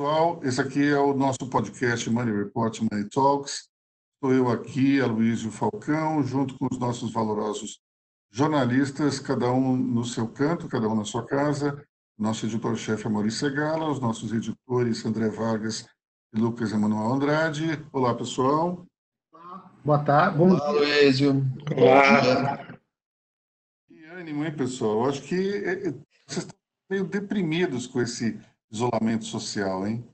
pessoal, esse aqui é o nosso podcast Money Report Money Talks. Estou eu aqui, Aloysio Falcão, junto com os nossos valorosos jornalistas, cada um no seu canto, cada um na sua casa. Nosso editor-chefe é Maurício Segala, os nossos editores André Vargas e Lucas Emanuel Andrade. Olá, pessoal. Boa tarde. Bom Olá, Aloysio. Olá. Que ânimo, hein, pessoal? Eu acho que é, é, vocês estão meio deprimidos com esse isolamento social, hein?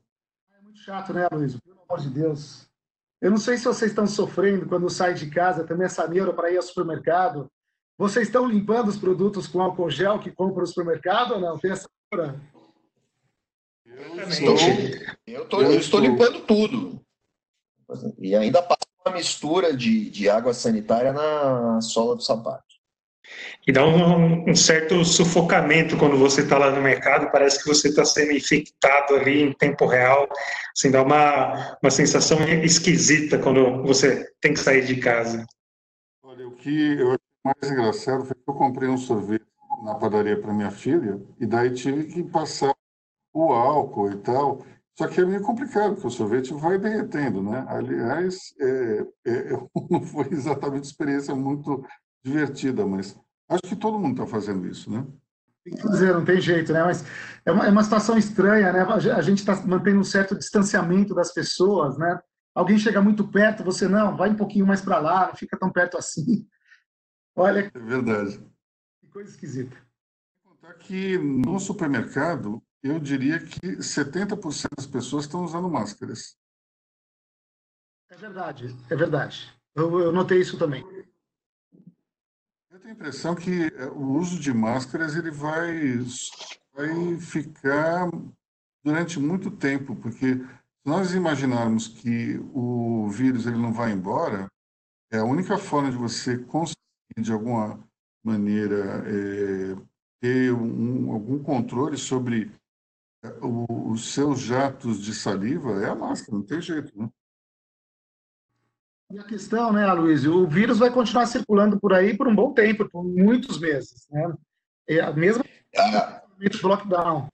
É muito chato, né, Luiz? Pelo amor de Deus. Eu não sei se vocês estão sofrendo quando saem de casa, também essa neura para ir ao supermercado. Vocês estão limpando os produtos com álcool gel que compram no supermercado ou não? Tem essa neura? Eu estou, eu, tô, eu estou limpando tudo. E ainda passa uma mistura de, de água sanitária na sola do sapato. E dá um, um certo sufocamento quando você está lá no mercado, parece que você está sendo infectado ali em tempo real. Assim, dá uma, uma sensação esquisita quando você tem que sair de casa. Olha, o que eu mais engraçado foi que eu comprei um sorvete na padaria para minha filha e daí tive que passar o álcool e tal. Só que é meio complicado, porque o sorvete vai derretendo, né? Aliás, é, é, não foi exatamente experiência muito divertida, mas acho que todo mundo está fazendo isso, né? Tem que fazer, não tem jeito, né? Mas é uma, é uma situação estranha, né? A gente está mantendo um certo distanciamento das pessoas, né? Alguém chega muito perto, você não, vai um pouquinho mais para lá, não fica tão perto assim. Olha. É verdade. Que coisa esquisita. Vou contar que no supermercado, eu diria que 70% das pessoas estão usando máscaras. É verdade, é verdade. Eu, eu notei isso também. Eu tenho a impressão que é, o uso de máscaras ele vai, vai ficar durante muito tempo, porque se nós imaginarmos que o vírus ele não vai embora, é a única forma de você conseguir, de alguma maneira, é, ter um, algum controle sobre é, os seus jatos de saliva é a máscara, não tem jeito, né? E a questão, né, Aloysio, o vírus vai continuar circulando por aí por um bom tempo, por muitos meses, né? É a ah. lockdown.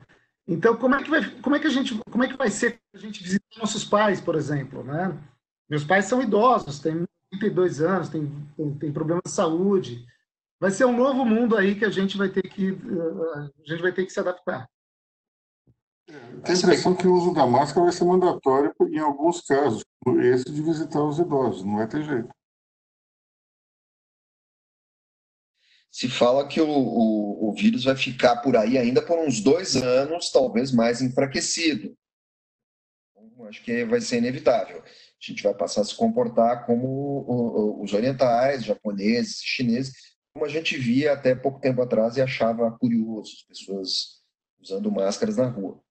Então, como é que vai, como é que a gente, como é que vai ser a gente visitar nossos pais, por exemplo, né? Meus pais são idosos, têm 32 anos, têm, têm, têm problemas de saúde. Vai ser um novo mundo aí que a gente vai ter que a gente vai ter que se adaptar. Tem a impressão que o uso da máscara vai ser mandatório em alguns casos, esse de visitar os idosos, não vai ter jeito. Se fala que o, o, o vírus vai ficar por aí ainda por uns dois anos, talvez mais enfraquecido. Então, acho que vai ser inevitável. A gente vai passar a se comportar como os orientais, japoneses, chineses, como a gente via até pouco tempo atrás e achava curioso, as pessoas usando máscaras na rua.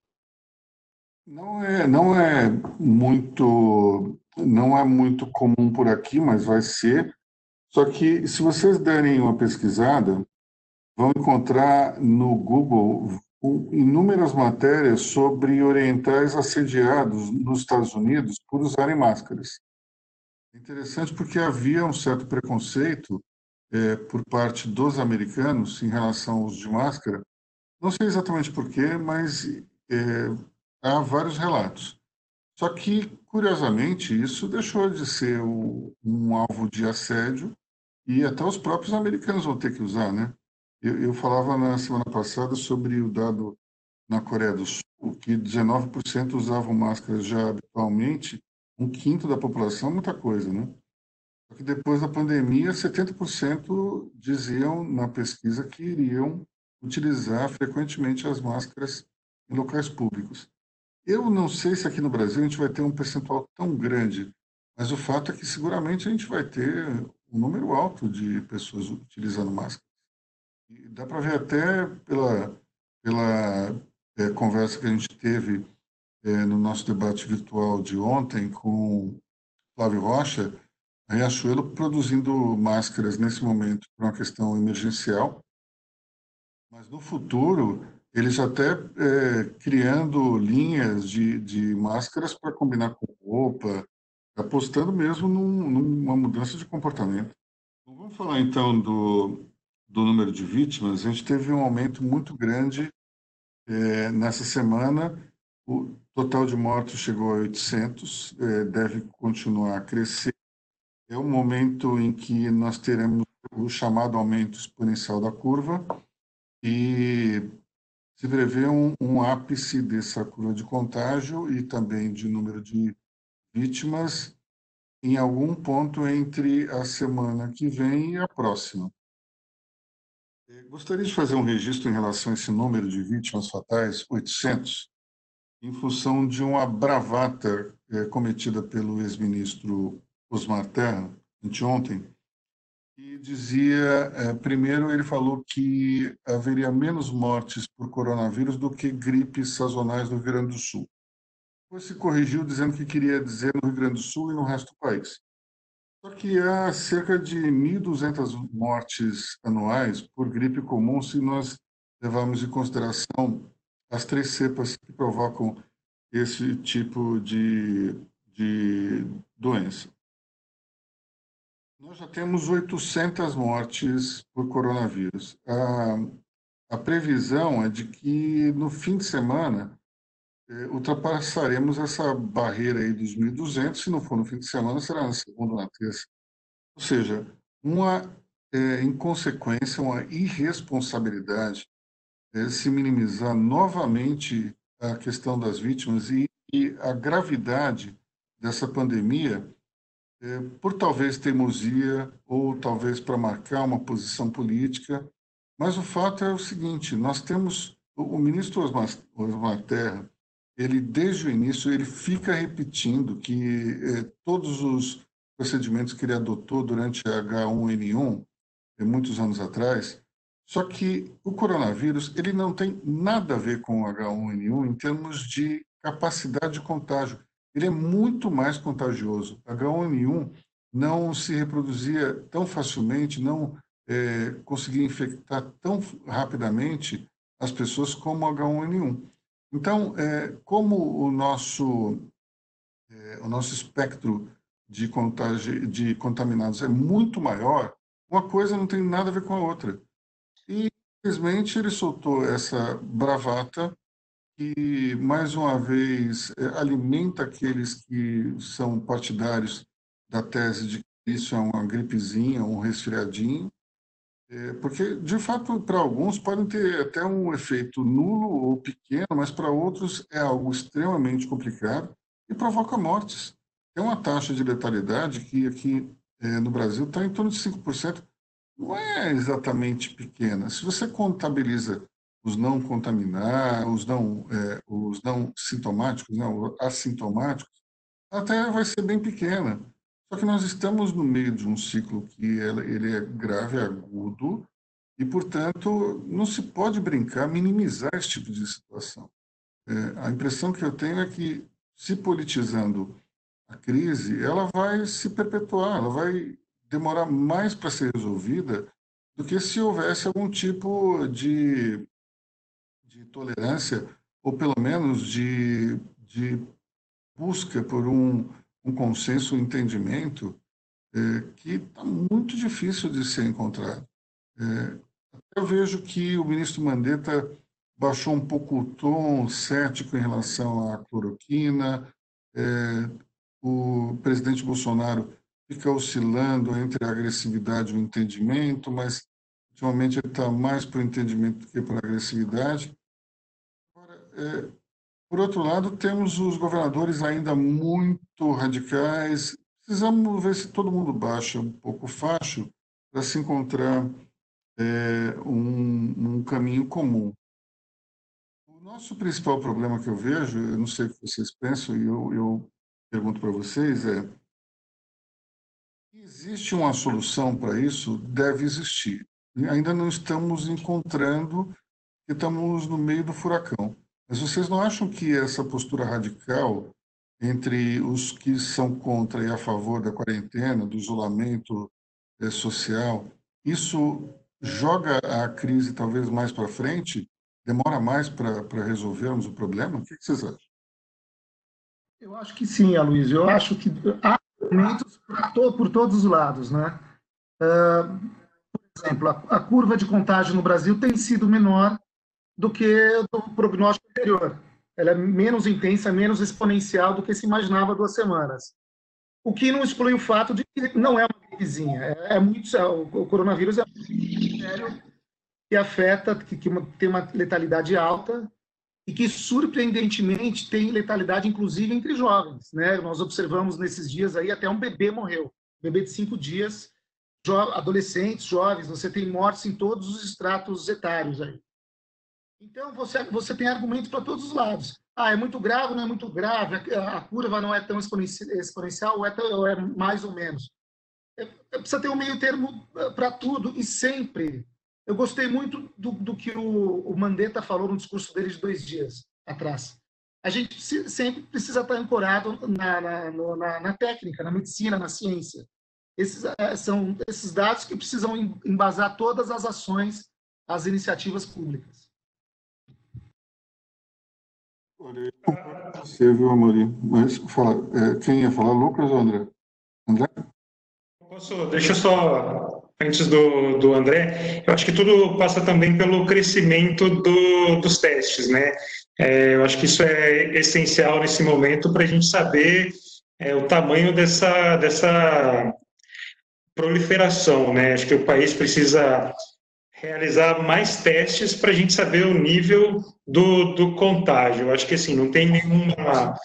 Não é, não é muito, não é muito comum por aqui, mas vai ser. Só que se vocês derem uma pesquisada, vão encontrar no Google inúmeras matérias sobre orientais assediados nos Estados Unidos por usarem máscaras. Interessante porque havia um certo preconceito é, por parte dos americanos em relação ao uso de máscara. Não sei exatamente porquê, mas é, há vários relatos. Só que, curiosamente, isso deixou de ser um, um alvo de assédio e até os próprios americanos vão ter que usar, né? Eu, eu falava na semana passada sobre o dado na Coreia do Sul, que 19% usavam máscaras já habitualmente, um quinto da população é muita coisa, né? Só que depois da pandemia, 70% diziam na pesquisa que iriam utilizar frequentemente as máscaras em locais públicos. Eu não sei se aqui no Brasil a gente vai ter um percentual tão grande, mas o fato é que seguramente a gente vai ter um número alto de pessoas utilizando máscara. E dá para ver até pela, pela é, conversa que a gente teve é, no nosso debate virtual de ontem com Flávio Rocha, a Riachuelo produzindo máscaras nesse momento por uma questão emergencial, mas no futuro eles até é, criando linhas de, de máscaras para combinar com roupa, apostando mesmo num, numa mudança de comportamento. Vamos falar então do, do número de vítimas. A gente teve um aumento muito grande é, nessa semana o total de mortos chegou a 800, é, deve continuar a crescer. É o momento em que nós teremos o chamado aumento exponencial da curva e se prevê um, um ápice dessa curva de contágio e também de número de vítimas em algum ponto entre a semana que vem e a próxima. É, gostaria de fazer um registro em relação a esse número de vítimas fatais, 800, em função de uma bravata é, cometida pelo ex-ministro Osmar Terra, anteontem, que dizia, é, primeiro ele falou que haveria menos mortes por coronavírus do que gripes sazonais no Rio Grande do Sul. Depois se corrigiu dizendo que queria dizer no Rio Grande do Sul e no resto do país. Só que há cerca de 1.200 mortes anuais por gripe comum se nós levarmos em consideração as três cepas que provocam esse tipo de, de doença. Nós já temos 800 mortes por coronavírus. A, a previsão é de que no fim de semana eh, ultrapassaremos essa barreira aí dos 1.200. Se não for no fim de semana, será na segunda ou na terça. Ou seja, uma é, inconsequência, uma irresponsabilidade é, se minimizar novamente a questão das vítimas e, e a gravidade dessa pandemia por talvez teimosia ou talvez para marcar uma posição política. Mas o fato é o seguinte: nós temos o, ministro Osmar, Terra, ele desde o início ele fica repetindo que é, todos os procedimentos que ele adotou durante a H1N1, é, muitos anos atrás, só que o coronavírus ele não tem nada a ver com o H1N1 em termos de capacidade de contágio ele é muito mais contagioso. H1N1 não se reproduzia tão facilmente, não é, conseguia infectar tão rapidamente as pessoas como o H1N1. Então, é, como o nosso, é, o nosso espectro de, contagi de contaminados é muito maior, uma coisa não tem nada a ver com a outra. E, infelizmente, ele soltou essa bravata que, mais uma vez, é, alimenta aqueles que são partidários da tese de que isso é uma gripezinha, um resfriadinho, é, porque, de fato, para alguns podem ter até um efeito nulo ou pequeno, mas para outros é algo extremamente complicado e provoca mortes. Tem uma taxa de letalidade que aqui é, no Brasil está em torno de 5%. Não é exatamente pequena. Se você contabiliza os não contaminar, os não, é, os não sintomáticos, não, assintomáticos, até vai ser bem pequena. Só que nós estamos no meio de um ciclo que ele é grave, agudo, e, portanto, não se pode brincar, minimizar esse tipo de situação. É, a impressão que eu tenho é que, se politizando a crise, ela vai se perpetuar, ela vai demorar mais para ser resolvida do que se houvesse algum tipo de de tolerância, ou pelo menos de, de busca por um, um consenso, um entendimento, é, que está muito difícil de ser encontrado. É, eu vejo que o ministro Mandetta baixou um pouco o tom cético em relação à cloroquina, é, o presidente Bolsonaro fica oscilando entre a agressividade e o entendimento, mas ultimamente ele está mais para o entendimento do que para a agressividade. É, por outro lado, temos os governadores ainda muito radicais. Precisamos ver se todo mundo baixa um pouco o facho para se encontrar é, um, um caminho comum. O nosso principal problema que eu vejo, eu não sei o que vocês pensam, e eu, eu pergunto para vocês, é existe uma solução para isso? Deve existir. Ainda não estamos encontrando, estamos no meio do furacão. Mas vocês não acham que essa postura radical entre os que são contra e a favor da quarentena, do isolamento é, social, isso joga a crise talvez mais para frente? Demora mais para resolvermos o problema? O que vocês acham? Eu acho que sim, Aloysio. Eu acho que há argumentos to por todos os lados. Né? Uh, por exemplo, a curva de contágio no Brasil tem sido menor do que do prognóstico anterior. ela é menos intensa, menos exponencial do que se imaginava duas semanas. O que não exclui o fato de que não é uma gripezinha. É, é muito, é, o coronavírus é muito sério que afeta, que, que tem uma letalidade alta e que, surpreendentemente, tem letalidade, inclusive, entre jovens. Né? Nós observamos nesses dias aí, até um bebê morreu. Bebê de cinco dias, jo adolescentes, jovens, você tem mortes em todos os estratos etários aí. Então, você, você tem argumentos para todos os lados. Ah, é muito grave, não é muito grave, a, a curva não é tão exponencial, ou é, tão, ou é mais ou menos. É, é, precisa ter um meio termo eh, para tudo, e sempre. Eu gostei muito do, do que o, o Mandetta falou no discurso dele de dois dias atrás. A gente sempre precisa estar ancorado na, na, na, na técnica, na medicina, na ciência. Esses eh, são esses dados que precisam embasar todas as ações, as iniciativas públicas. Você viu, Amori? Mas fala, é, quem ia falar, Lucas ou André? André? Posso, deixa eu só, antes do, do André, eu acho que tudo passa também pelo crescimento do, dos testes, né? É, eu acho que isso é essencial nesse momento para a gente saber é, o tamanho dessa, dessa proliferação, né? Acho que o país precisa realizar mais testes para a gente saber o nível do, do contágio. Eu acho que assim, não tem nenhuma,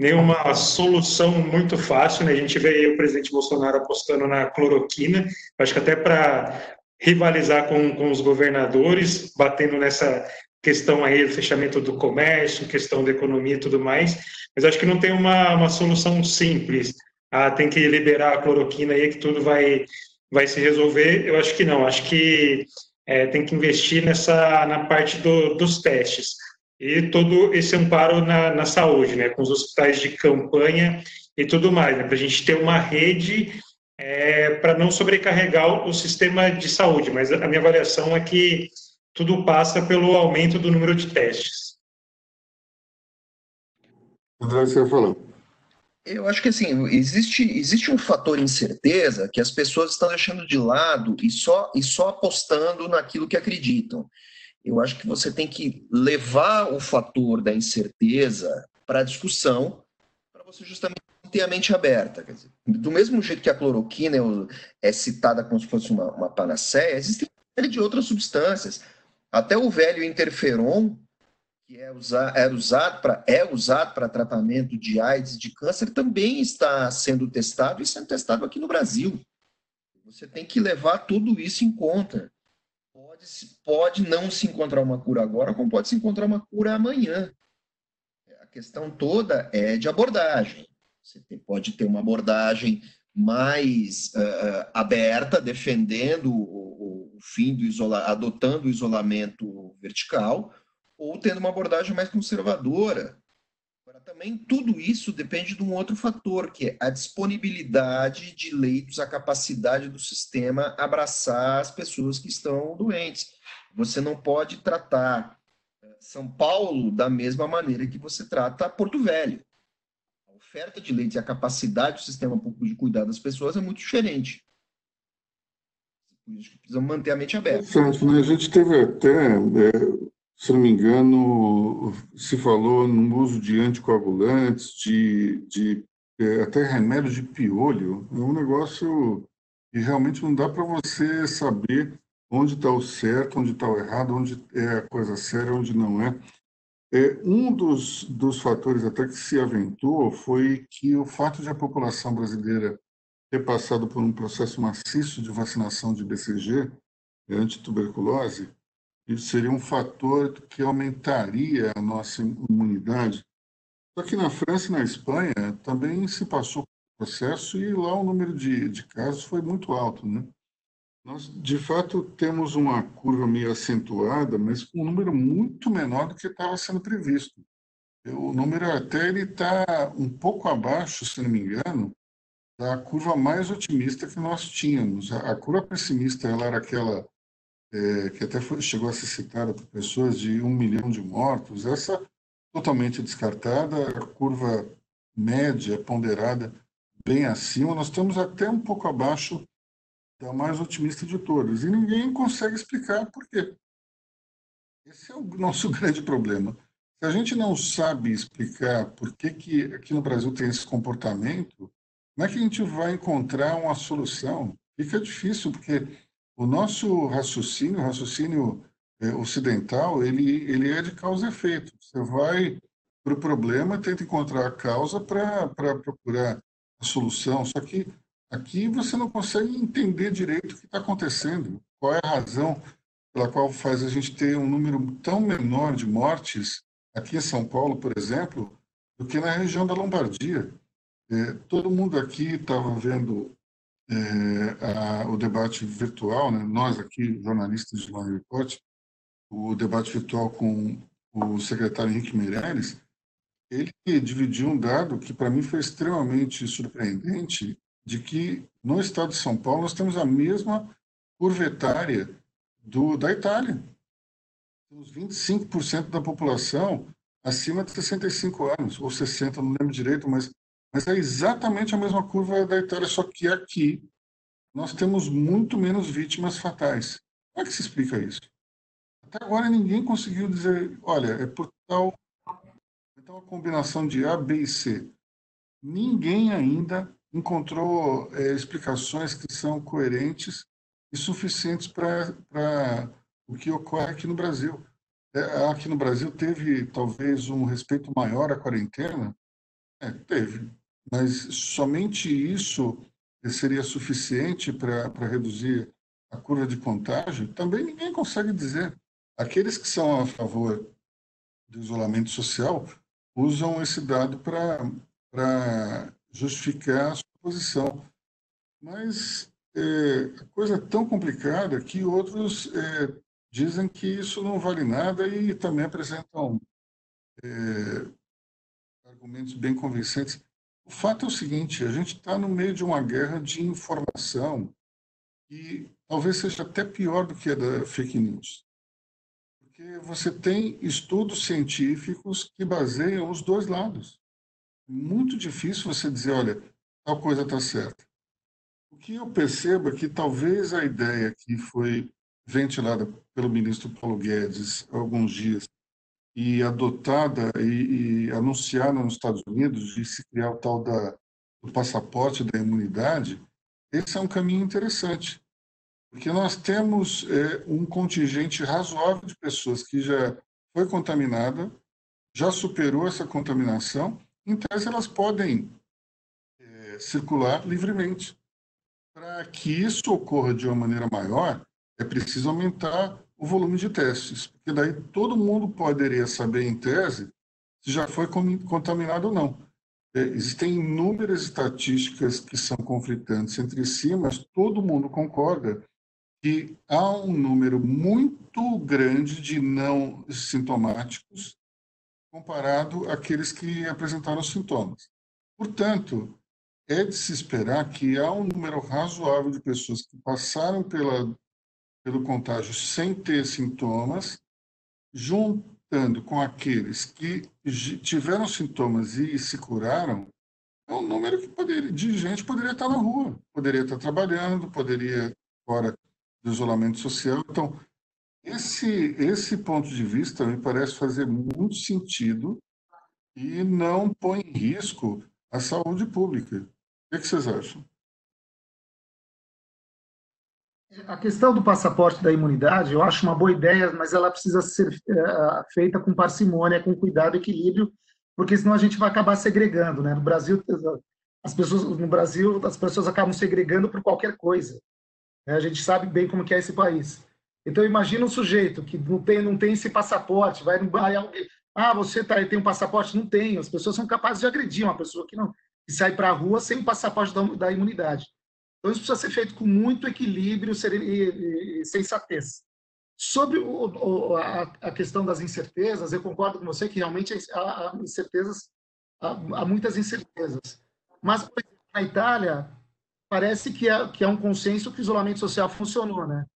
nenhuma solução muito fácil, né? A gente vê o presidente Bolsonaro apostando na cloroquina, acho que até para rivalizar com, com os governadores, batendo nessa questão aí do fechamento do comércio, questão da economia e tudo mais, mas acho que não tem uma, uma solução simples. Ah, tem que liberar a cloroquina aí que tudo vai vai se resolver. Eu acho que não. Acho que é, tem que investir nessa na parte do, dos testes e todo esse amparo na, na saúde, né, com os hospitais de campanha e tudo mais, né, para a gente ter uma rede é, para não sobrecarregar o sistema de saúde. Mas a minha avaliação é que tudo passa pelo aumento do número de testes. André, você falou. Eu acho que assim, existe, existe um fator incerteza que as pessoas estão deixando de lado e só, e só apostando naquilo que acreditam. Eu acho que você tem que levar o fator da incerteza para a discussão, para você justamente ter a mente aberta. Dizer, do mesmo jeito que a cloroquina é, citada como se fosse uma, uma panaceia, existem uma série de outras substâncias. Até o velho interferon, que é, usar, era usado para é usado para tratamento de AIDS de câncer também está sendo testado e sendo testado aqui no Brasil. Você tem que levar tudo isso em conta. Pode, pode não se encontrar uma cura agora, como pode se encontrar uma cura amanhã. A questão toda é de abordagem. Você pode ter uma abordagem mais uh, aberta, defendendo o, o fim do isolamento, adotando o isolamento vertical, ou tendo uma abordagem mais conservadora. Agora, também tudo isso depende de um outro fator, que é a disponibilidade de leitos, a capacidade do sistema abraçar as pessoas que estão doentes. Você não pode tratar eh, São Paulo da mesma maneira que você trata Porto Velho. A oferta de leitos e a capacidade do sistema público de cuidar das pessoas é muito diferente. Precisamos manter a mente aberta. Certo, né? A gente teve até é se não me engano, se falou no uso de anticoagulantes, de, de é, até remédio de piolho. É um negócio que realmente não dá para você saber onde está o certo, onde está o errado, onde é a coisa séria, onde não é. é. Um dos, dos fatores até que se aventou foi que o fato de a população brasileira ter passado por um processo maciço de vacinação de BCG, antituberculose, isso seria um fator que aumentaria a nossa imunidade. Só que na França e na Espanha também se passou o processo e lá o número de, de casos foi muito alto. Né? Nós, de fato, temos uma curva meio acentuada, mas com um número muito menor do que estava sendo previsto. O número até está um pouco abaixo, se não me engano, da curva mais otimista que nós tínhamos. A, a curva pessimista ela era aquela é, que até foi, chegou a ser citada por pessoas de um milhão de mortos, essa totalmente descartada, a curva média, ponderada, bem acima, nós estamos até um pouco abaixo da mais otimista de todas, e ninguém consegue explicar por quê. Esse é o nosso grande problema. Se a gente não sabe explicar por que, que aqui no Brasil tem esse comportamento, como é que a gente vai encontrar uma solução? Fica difícil, porque o nosso raciocínio, o raciocínio é, ocidental, ele, ele é de causa e efeito. Você vai para o problema, tenta encontrar a causa para procurar a solução. Só que aqui você não consegue entender direito o que está acontecendo, qual é a razão pela qual faz a gente ter um número tão menor de mortes aqui em São Paulo, por exemplo, do que na região da Lombardia. É, todo mundo aqui estava vendo é, a, o debate virtual, né? nós aqui, jornalistas de Live Report, o debate virtual com o secretário Henrique Meirelles, ele dividiu um dado que para mim foi extremamente surpreendente, de que no estado de São Paulo nós temos a mesma curva etária do, da Itália. Temos 25% da população acima de 65 anos, ou 60, não lembro direito, mas, mas é exatamente a mesma curva da Itália, só que aqui nós temos muito menos vítimas fatais. Como é que se explica isso? Até agora ninguém conseguiu dizer, olha, é por tal então a combinação de A, B e C. Ninguém ainda encontrou é, explicações que são coerentes e suficientes para o que ocorre aqui no Brasil. É, aqui no Brasil teve talvez um respeito maior à quarentena? É, teve, mas somente isso seria suficiente para reduzir a curva de contágio? Também ninguém consegue dizer. Aqueles que são a favor do isolamento social usam esse dado para justificar a sua posição. Mas é, a coisa é tão complicada que outros é, dizem que isso não vale nada e também apresentam é, argumentos bem convincentes. O fato é o seguinte: a gente está no meio de uma guerra de informação e talvez seja até pior do que a da fake news. Porque você tem estudos científicos que baseiam os dois lados. É muito difícil você dizer, olha, tal coisa está certa. O que eu percebo é que talvez a ideia que foi ventilada pelo ministro Paulo Guedes há alguns dias e adotada e, e anunciada nos Estados Unidos de se criar o tal da, do passaporte da imunidade, esse é um caminho interessante, porque nós temos é, um contingente razoável de pessoas que já foi contaminada, já superou essa contaminação, tese elas podem é, circular livremente. Para que isso ocorra de uma maneira maior, é preciso aumentar o volume de testes, porque daí todo mundo poderia saber, em tese, se já foi contaminado ou não. É, existem inúmeras estatísticas que são conflitantes entre si, mas todo mundo concorda que há um número muito grande de não sintomáticos comparado àqueles que apresentaram sintomas. Portanto, é de se esperar que há um número razoável de pessoas que passaram pela pelo contágio sem ter sintomas, juntando com aqueles que tiveram sintomas e se curaram, é um número que poderia, de gente poderia estar na rua, poderia estar trabalhando, poderia fora do isolamento social. Então, esse, esse ponto de vista me parece fazer muito sentido e não põe em risco a saúde pública. O que, é que vocês acham? A questão do passaporte da imunidade, eu acho uma boa ideia, mas ela precisa ser é, feita com parcimônia, com cuidado, equilíbrio, porque senão a gente vai acabar segregando, né? No Brasil, as pessoas no Brasil as pessoas acabam segregando por qualquer coisa. Né? A gente sabe bem como que é esse país. Então imagina um sujeito que não tem não tem esse passaporte, vai no ah, você tá, tem um passaporte? Não tem. As pessoas são capazes de agredir uma pessoa que não que sai para a rua sem o passaporte da, da imunidade. Então, isso precisa ser feito com muito equilíbrio e, sensatez. Sobre o, a, a, questão das incertezas, eu concordo com você que realmente há, incertezas, há, há, muitas incertezas. Mas, por exemplo, na Itália, parece que é, que é um consenso que o isolamento social funcionou, né?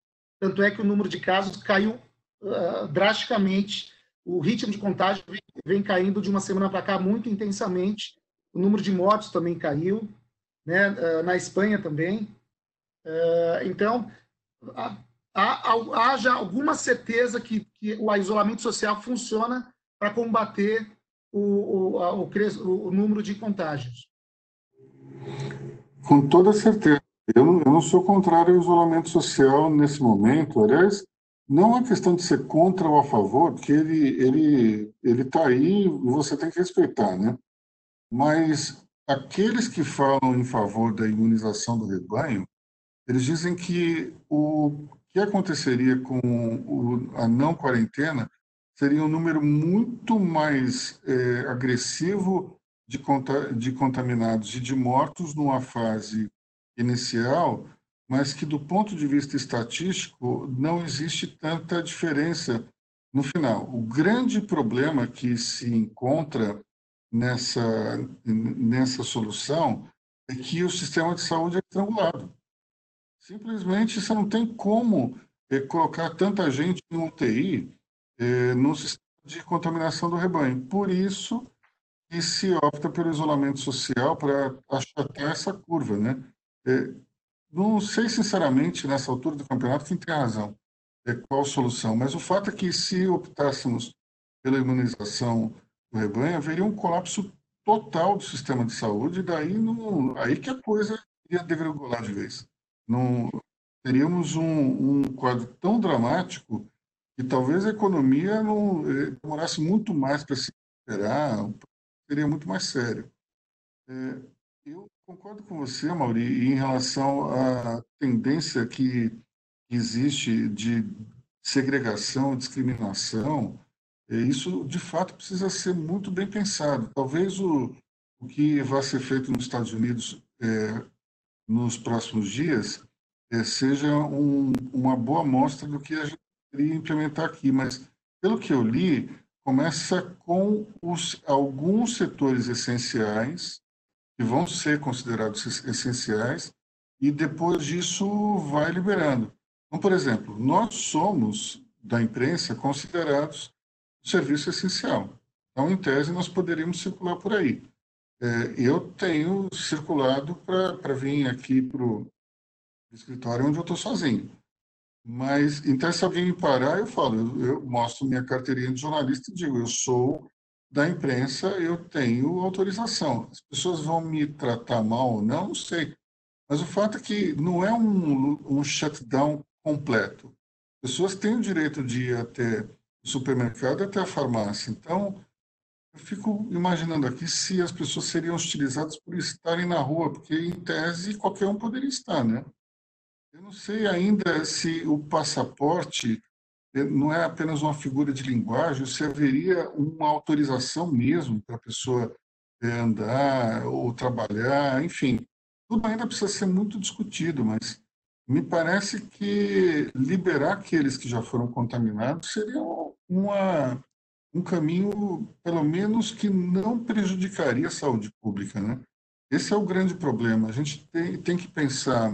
Tanto é que o número de casos caiu uh, drasticamente, o ritmo de contágio vem, vem caindo de uma semana para cá muito intensamente, o número de mortos também caiu, né, ah, na Espanha também. Ah, então, há, há, já alguma certeza que, que o isolamento social funciona para combater o, o, o, o, número de contágios? Com toda certeza. Eu não, eu não sou contrário ao isolamento social nesse momento. Aliás, não é questão de ser contra ou a favor, porque ele ele ele está aí você tem que respeitar, né? Mas aqueles que falam em favor da imunização do rebanho, eles dizem que o que aconteceria com o, a não quarentena seria um número muito mais é, agressivo de, conta, de contaminados e de mortos numa fase inicial, mas que do ponto de vista estatístico não existe tanta diferença no final. O grande problema que se encontra nessa, nessa solução é que o sistema de saúde é estrangulado. Simplesmente você não tem como é, colocar tanta gente em UTI é, no sistema de contaminação do rebanho. Por isso que se opta pelo isolamento social para achatar essa curva, né? É, não sei sinceramente nessa altura do campeonato quem tem razão, é, qual solução, mas o fato é que se optássemos pela imunização do rebanho, haveria um colapso total do sistema de saúde, e daí aí que a coisa ia degringolar de vez. Não, teríamos um, um quadro tão dramático que talvez a economia não eh, demorasse muito mais para se recuperar, seria muito mais sério. É, eu concordo com você, Mauri, em relação à tendência que existe de segregação, discriminação. Isso, de fato, precisa ser muito bem pensado. Talvez o, o que vai ser feito nos Estados Unidos é, nos próximos dias é, seja um, uma boa amostra do que a gente queria implementar aqui, mas pelo que eu li, começa com os, alguns setores essenciais que vão ser considerados essenciais e depois disso vai liberando. Então, por exemplo, nós somos da imprensa considerados serviço essencial. Então, em tese, nós poderíamos circular por aí. É, eu tenho circulado para vir aqui para o escritório onde eu estou sozinho. Mas, então, se alguém me parar, eu falo, eu, mostro minha carteirinha de jornalista e digo, eu sou da imprensa, eu tenho autorização. As pessoas vão me tratar mal ou não, não sei. Mas o fato é que não é um, um shutdown completo. As pessoas têm o direito de ir até supermercado, até a farmácia. Então, eu fico imaginando aqui se as pessoas seriam hostilizadas por estarem na rua, porque, em tese, qualquer um poderia estar, né? Eu não sei ainda se o passaporte eh, não é apenas uma figura de linguagem, se haveria uma autorização mesmo para a pessoa eh, andar ou trabalhar, enfim. Tudo ainda precisa ser muito discutido, mas me parece que liberar aqueles que já foram contaminados seria uma, um caminho, pelo menos, que não prejudicaria a saúde pública. Né? Esse é o grande problema. A gente tem, tem que pensar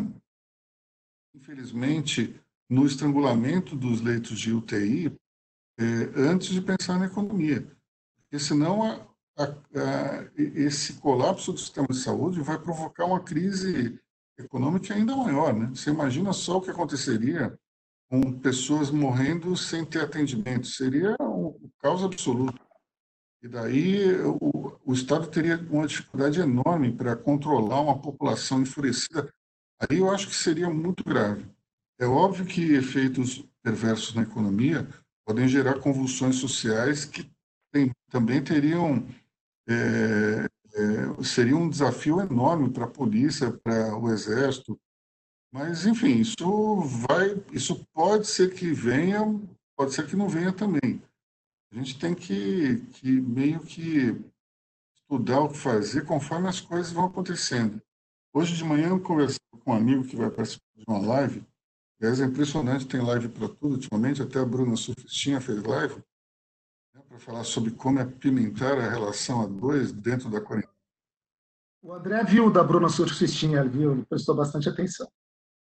infelizmente, no estrangulamento dos leitos de UTI é, antes de pensar na economia. Porque senão a, a, a, esse colapso do sistema de saúde vai provocar uma crise econômica ainda maior. Né? Você imagina só o que aconteceria com pessoas morrendo sem ter atendimento. Seria um caos absoluto. E daí o, o Estado teria uma dificuldade enorme para controlar uma população enfurecida Aí eu acho que seria muito grave. É óbvio que efeitos perversos na economia podem gerar convulsões sociais que tem, também teriam é, é, seria um desafio enorme para a polícia, para o exército. Mas enfim, isso vai, isso pode ser que venha, pode ser que não venha também. A gente tem que, que meio que estudar o que fazer conforme as coisas vão acontecendo. Hoje de manhã eu conversei com um amigo que vai participar de uma live. Aliás, é impressionante, tem live para tudo ultimamente. Até a Bruna Surfistinha fez live para falar sobre como apimentar a relação a dois dentro da quarentena. O André viu da Bruna Surfistinha, viu? Ele prestou bastante atenção.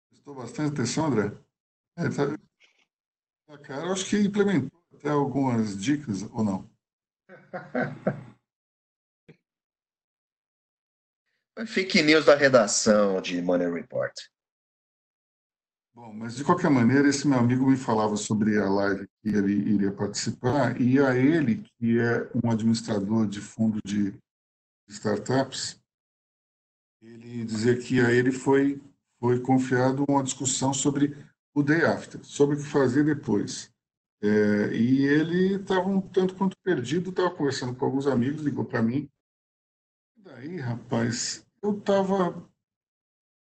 Prestou bastante atenção, André? É, tá... Cara, eu acho que implementou até algumas dicas, ou não? Fake news da redação de Money Report. Bom, mas de qualquer maneira, esse meu amigo me falava sobre a live que ele iria participar, e a ele, que é um administrador de fundo de startups, ele dizia que a ele foi, foi confiado uma discussão sobre o day after, sobre o que fazer depois. É, e ele estava um tanto quanto perdido, estava conversando com alguns amigos, ligou para mim. E daí, rapaz, eu estava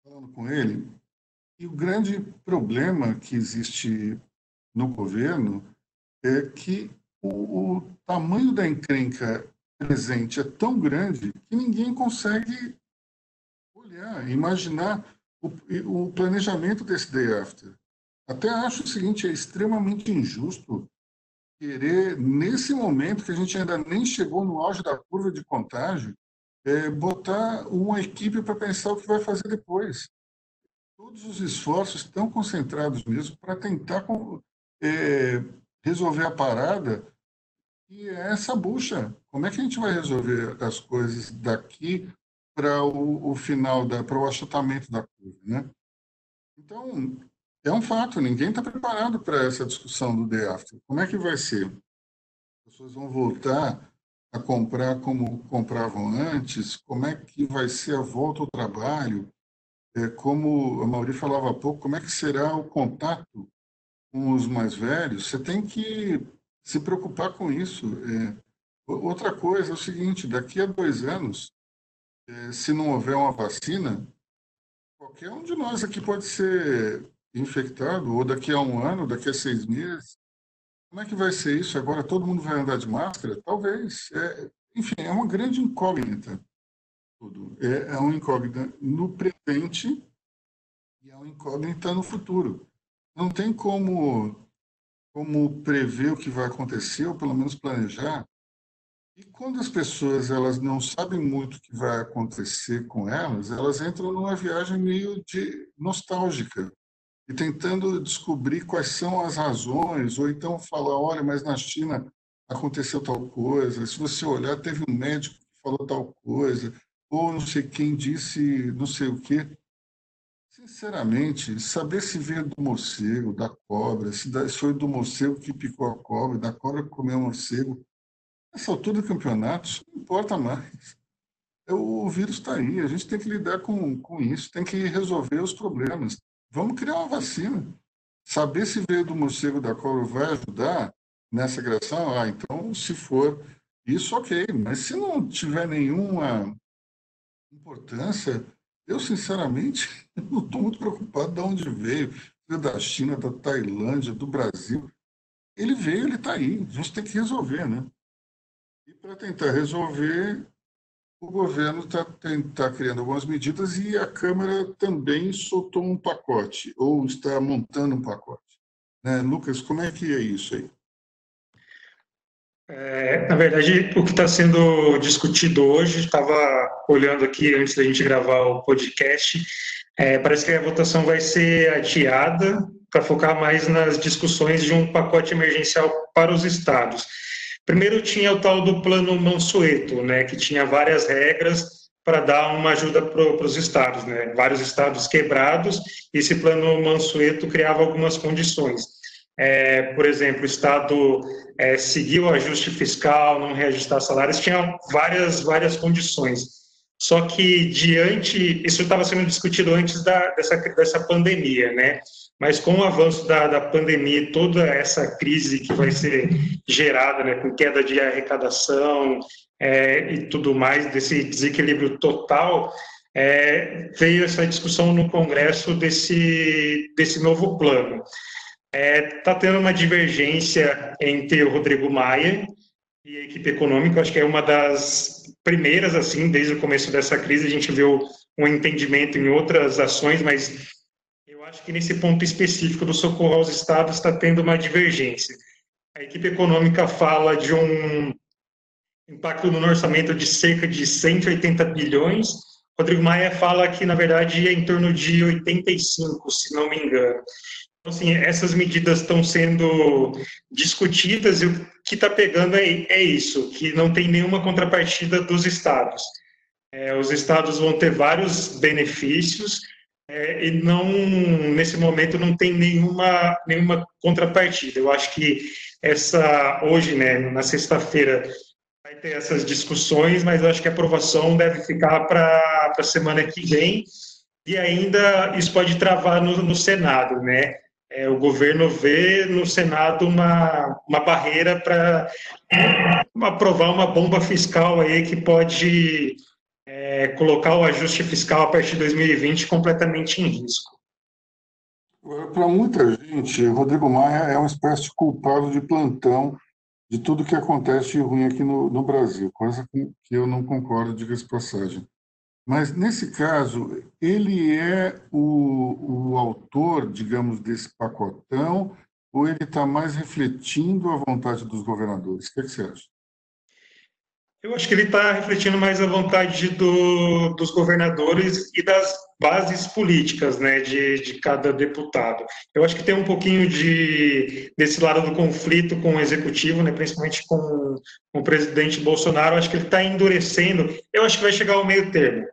falando com ele, e o grande problema que existe no governo é que o, o tamanho da encrenca presente é tão grande que ninguém consegue olhar, imaginar o, o planejamento desse day after. Até acho o seguinte, é extremamente injusto querer, nesse momento que a gente ainda nem chegou no auge da curva de contágio, é, botar uma equipe para pensar o que vai fazer depois todos os esforços estão concentrados mesmo para tentar é, resolver a parada e é essa bucha. Como é que a gente vai resolver as coisas daqui para o, o, final, para o achatamento da curva, né? Então, é um fato, ninguém está preparado para essa discussão do day after. Como é que vai ser? As pessoas vão voltar a comprar como compravam antes? Como é que vai ser a volta ao trabalho? É, como a Mauri falava há pouco, como é que será o contato com os mais velhos? Você tem que se preocupar com isso. É, outra coisa é o seguinte: daqui a dois anos, é, se não houver uma vacina, qualquer um de nós aqui pode ser infectado, ou daqui a um ano, daqui a seis meses. Como é que vai ser isso? Agora todo mundo vai andar de máscara? Talvez. É, enfim, é uma grande incógnita tudo. É, é uma incógnita no presente e é uma incógnita no futuro. Não tem como, como prever o que vai acontecer, ou pelo menos planejar. E quando as pessoas elas não sabem muito o que vai acontecer com elas, elas entram numa viagem meio de nostálgica e tentando descobrir quais são as razões, ou então falar, olha, mas na China aconteceu tal coisa, se você olhar, teve um médico que falou tal coisa, ou não sei quem disse não sei o quê. Sinceramente, saber se veio do morcego, da cobra, se foi do morcego que picou a cobra, da cobra que comeu o morcego, nessa altura do campeonato, isso não importa mais. O vírus está aí, a gente tem que lidar com, com isso, tem que resolver os problemas. Vamos criar uma vacina. Saber se veio do morcego da cobra vai ajudar nessa agressão? Ah, então, se for isso, ok. Mas se não tiver nenhuma importância, eu sinceramente não estou muito preocupado de onde veio, veio da China, da Tailândia, do Brasil. Ele veio, ele está aí, a gente tem que resolver, né? E para tentar resolver, o governo está tá criando algumas medidas e a Câmara também soltou um pacote, ou está montando um pacote. Né? Lucas, como é que é isso aí? É, na verdade, o que está sendo discutido hoje, estava olhando aqui antes da gente gravar o podcast, é, parece que a votação vai ser adiada para focar mais nas discussões de um pacote emergencial para os estados. Primeiro tinha o tal do plano Mansueto, né, que tinha várias regras para dar uma ajuda para os estados, né, vários estados quebrados, e esse plano Mansueto criava algumas condições é, por exemplo, o Estado é, seguir o ajuste fiscal, não reajustar salários, tinha várias, várias condições. Só que, diante, isso estava sendo discutido antes da, dessa, dessa pandemia, né? Mas com o avanço da, da pandemia, toda essa crise que vai ser gerada, né, com queda de arrecadação é, e tudo mais, desse desequilíbrio total, é, veio essa discussão no Congresso desse, desse novo plano. Está é, tá tendo uma divergência entre o Rodrigo Maia e a equipe econômica. Acho que é uma das primeiras, assim, desde o começo dessa crise, a gente viu um entendimento em outras ações, mas eu acho que nesse ponto específico do socorro aos estados está tendo uma divergência. A equipe econômica fala de um impacto no orçamento de cerca de 180 bilhões. Rodrigo Maia fala que, na verdade, é em torno de 85, se não me engano. Então, assim, essas medidas estão sendo discutidas e o que está pegando é, é, isso, que não tem nenhuma contrapartida dos estados. É, os estados vão ter vários benefícios, é, e não nesse momento não tem nenhuma nenhuma contrapartida. Eu acho que essa hoje, né, na sexta-feira vai ter essas discussões, mas eu acho que a aprovação deve ficar para a semana que vem e ainda isso pode travar no, no Senado, né? É, o governo vê no Senado uma, uma barreira para aprovar uma bomba fiscal aí que pode é, colocar o ajuste fiscal a partir de 2020 completamente em risco. Para muita gente, Rodrigo Maia é uma espécie de culpado de plantão de tudo que acontece ruim aqui no, no Brasil, coisa que eu não concordo, diga-se passagem. Mas, nesse caso, ele é o, o autor, digamos, desse pacotão, ou ele está mais refletindo a vontade dos governadores? O que, é que você acha? Eu acho que ele está refletindo mais a vontade do, dos governadores e das bases políticas né, de, de cada deputado. Eu acho que tem um pouquinho de desse lado do conflito com o executivo, né, principalmente com, com o presidente Bolsonaro. Eu acho que ele está endurecendo. Eu acho que vai chegar ao meio termo.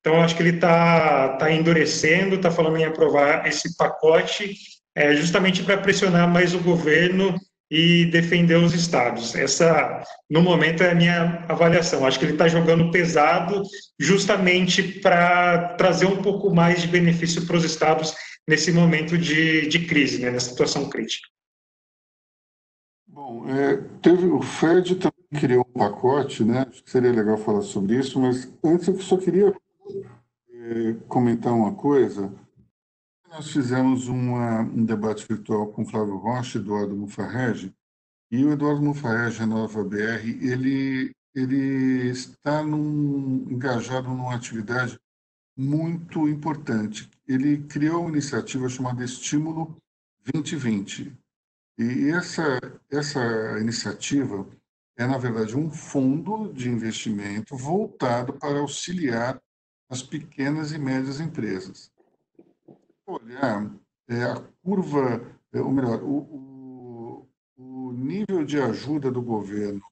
Então, acho que ele está tá endurecendo, está falando em aprovar esse pacote, é, justamente para pressionar mais o governo e defender os estados. Essa, no momento, é a minha avaliação. Acho que ele está jogando pesado justamente para trazer um pouco mais de benefício para os estados nesse momento de, de crise, né, nessa situação crítica. Bom, é, teve o Fed também criou um pacote, né? Acho que seria legal falar sobre isso, mas antes eu só queria é, comentar uma coisa. Nós fizemos uma, um debate virtual com Flávio Rocha e Eduardo Mufarrege, e o Eduardo Mufarrege, Nova BR, ele, ele está num, engajado numa atividade muito importante. Ele criou uma iniciativa chamada Estímulo 2020. E essa, essa iniciativa é, na verdade, um fundo de investimento voltado para auxiliar as pequenas e médias empresas olhar é, a curva, é, ou melhor, o, o, o nível de ajuda do governo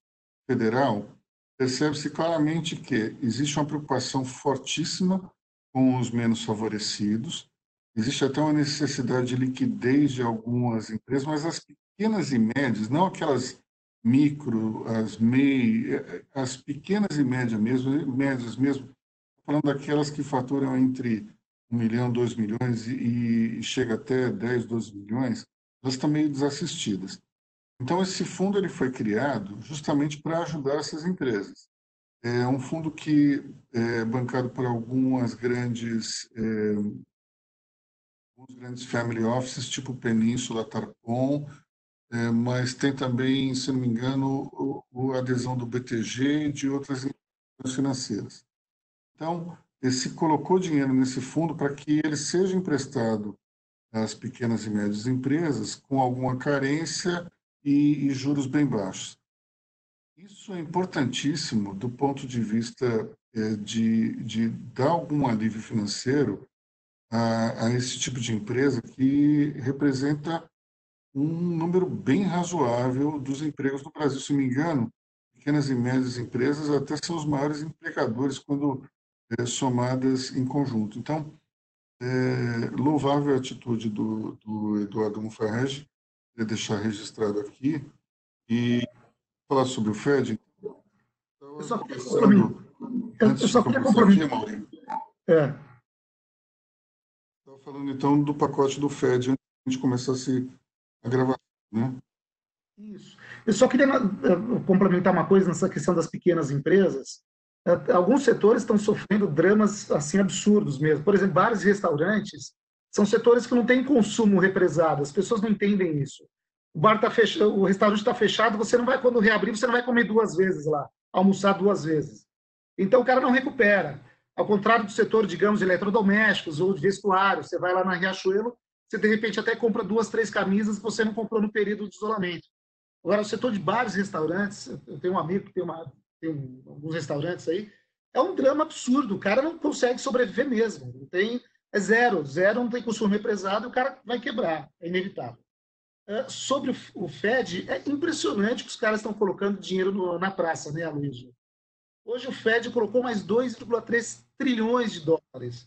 federal, percebe-se claramente que existe uma preocupação fortíssima com os menos favorecidos, existe até uma necessidade de liquidez de algumas empresas, mas as pequenas e médias, não aquelas micro, as MEI, é, as pequenas e médias mesmo, médias mesmo, falando daquelas que faturam entre 1 milhão, 2 milhões e, e chega até 10, 12 milhões, elas estão meio desassistidas. Então, esse fundo ele foi criado justamente para ajudar essas empresas. É um fundo que é bancado por algumas grandes, é, alguns grandes family offices, tipo Península, Tarpon, é, mas tem também, se não me engano, o, adesão do BTG e de outras instituições financeiras. Então, se colocou dinheiro nesse fundo para que ele seja emprestado às pequenas e médias empresas com alguma carência e, e juros bem baixos. Isso é importantíssimo do ponto de vista é, de, de dar algum alívio financeiro a, a esse tipo de empresa que representa um número bem razoável dos empregos no Brasil. Se não me engano, pequenas e médias empresas até são os maiores empregadores quando é, somadas em conjunto. Então, é, louvável a atitude do, do Eduardo Mufarrege, de deixar registrado aqui, e falar sobre o FED. Eu só queria complementar. Eu só queria complementar. É. Estava falando, então, do pacote do FED, antes de a gente começasse a gravação, né? Isso. Eu só queria eh, complementar uma coisa nessa questão das pequenas empresas. É, alguns setores estão sofrendo dramas assim absurdos mesmo. Por exemplo, bares e restaurantes são setores que não têm consumo represado. As pessoas não entendem isso. O bar tá fechado, o restaurante está fechado, você não vai quando reabrir, você não vai comer duas vezes lá, almoçar duas vezes. Então o cara não recupera. Ao contrário do setor, digamos, de eletrodomésticos ou de vestuário, você vai lá na Riachuelo, você de repente até compra duas, três camisas que você não comprou no período de isolamento. Agora, o setor de bares e restaurantes, eu tenho um amigo que tem uma tem alguns restaurantes aí, é um drama absurdo. O cara não consegue sobreviver mesmo. Não tem, é zero, zero, não tem consumo represado, o cara vai quebrar, é inevitável. É, sobre o, Fed, é impressionante que os caras estão colocando dinheiro no, na praça, né, Aloysio? Hoje o Fed colocou mais 2,3 trilhões de dólares.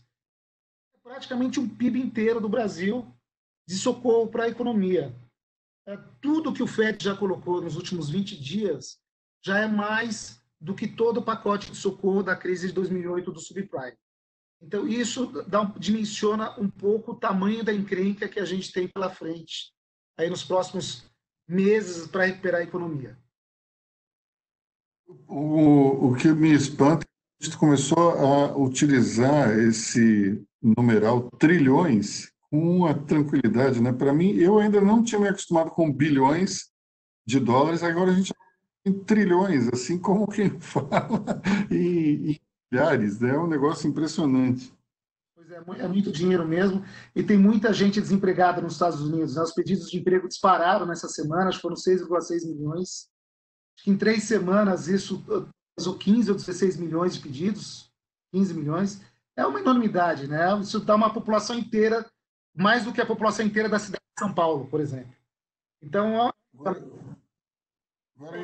praticamente um PIB inteiro do Brasil de socorro para a economia. É, tudo que o FED já colocou nos últimos 20 dias já é mais do que todo o pacote de socorro da crise de 2008 do subprime. Então, isso dá, dimensiona um pouco o tamanho da encrenca que a gente tem pela frente aí nos próximos meses para recuperar a economia. O, o que me espanta a gente começou a utilizar esse numeral trilhões com uma tranquilidade, né? Para mim, eu ainda não tinha me acostumado com bilhões de dólares, agora a gente tem trilhões, assim como quem fala em, em milhares, né? É um negócio impressionante. Pois é, é muito dinheiro mesmo, e tem muita gente desempregada nos Estados Unidos. Né? Os pedidos de emprego dispararam nessa semana, foram 6,6 milhões. Acho que em três semanas isso ou 15 ou 16 milhões de pedidos, 15 milhões, é uma enormidade, né? Isso dá uma população inteira, mais do que a população inteira da cidade de São Paulo, por exemplo. Então,